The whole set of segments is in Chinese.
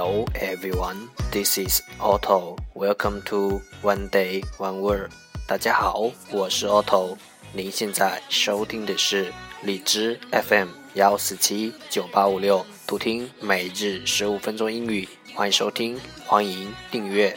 Hello everyone, this is Otto. Welcome to One Day One Word. 大家好，我是 Otto。您现在收听的是荔枝 FM 幺四七九八五六，读听每日十五分钟英语。欢迎收听，欢迎订阅。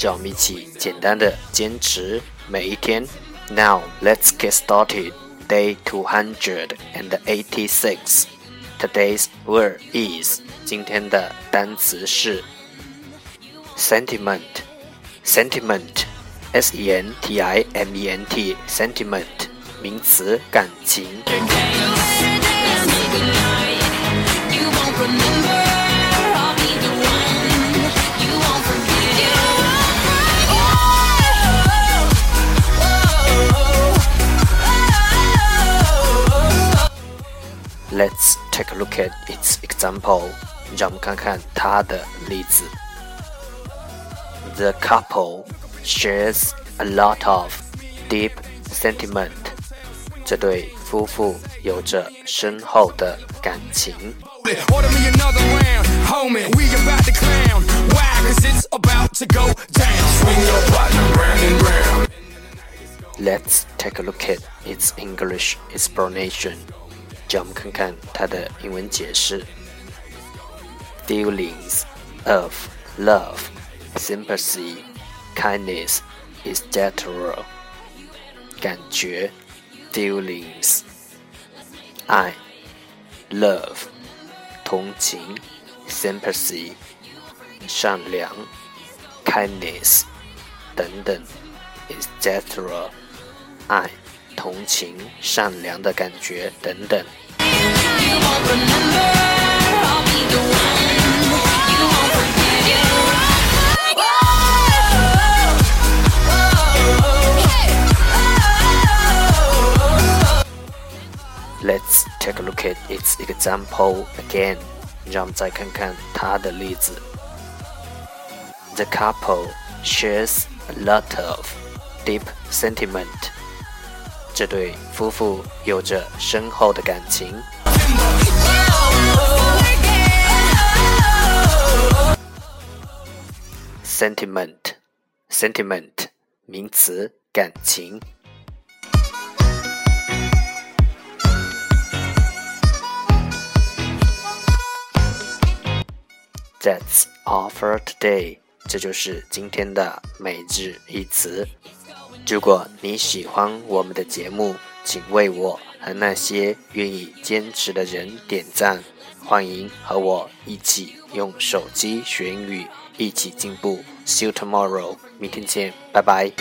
叫我们一起简单的坚持每一天。Now let's get started. Day two hundred and eighty-six. Today's word is 今天的单词是 sentiment. Sentiment. S E N T I M E N T. Sentiment. 名词，感情。 take a look at its example. 让我们看看它的例子。The couple shares a lot of deep sentiment. 这对夫妇有着深厚的感情。Let's take a look at its English explanation. 让我们看看它的英文解释：feelings of love, sympathy, kindness, etc. 感觉，feelings，爱，love，同情，sympathy，善良，kindness，等等，etc. 爱。同情、善良的感觉等等。Let's take a look at its example again. 让我们再看看它的例子。The couple shares a lot of deep sentiment. 这对夫妇有着深厚的感情。Sentiment，sentiment，名词，感情。That's all for today。这就是今天的每日一词。如果你喜欢我们的节目，请为我和那些愿意坚持的人点赞。欢迎和我一起用手机学英语，一起进步。See you tomorrow，明天见，拜拜。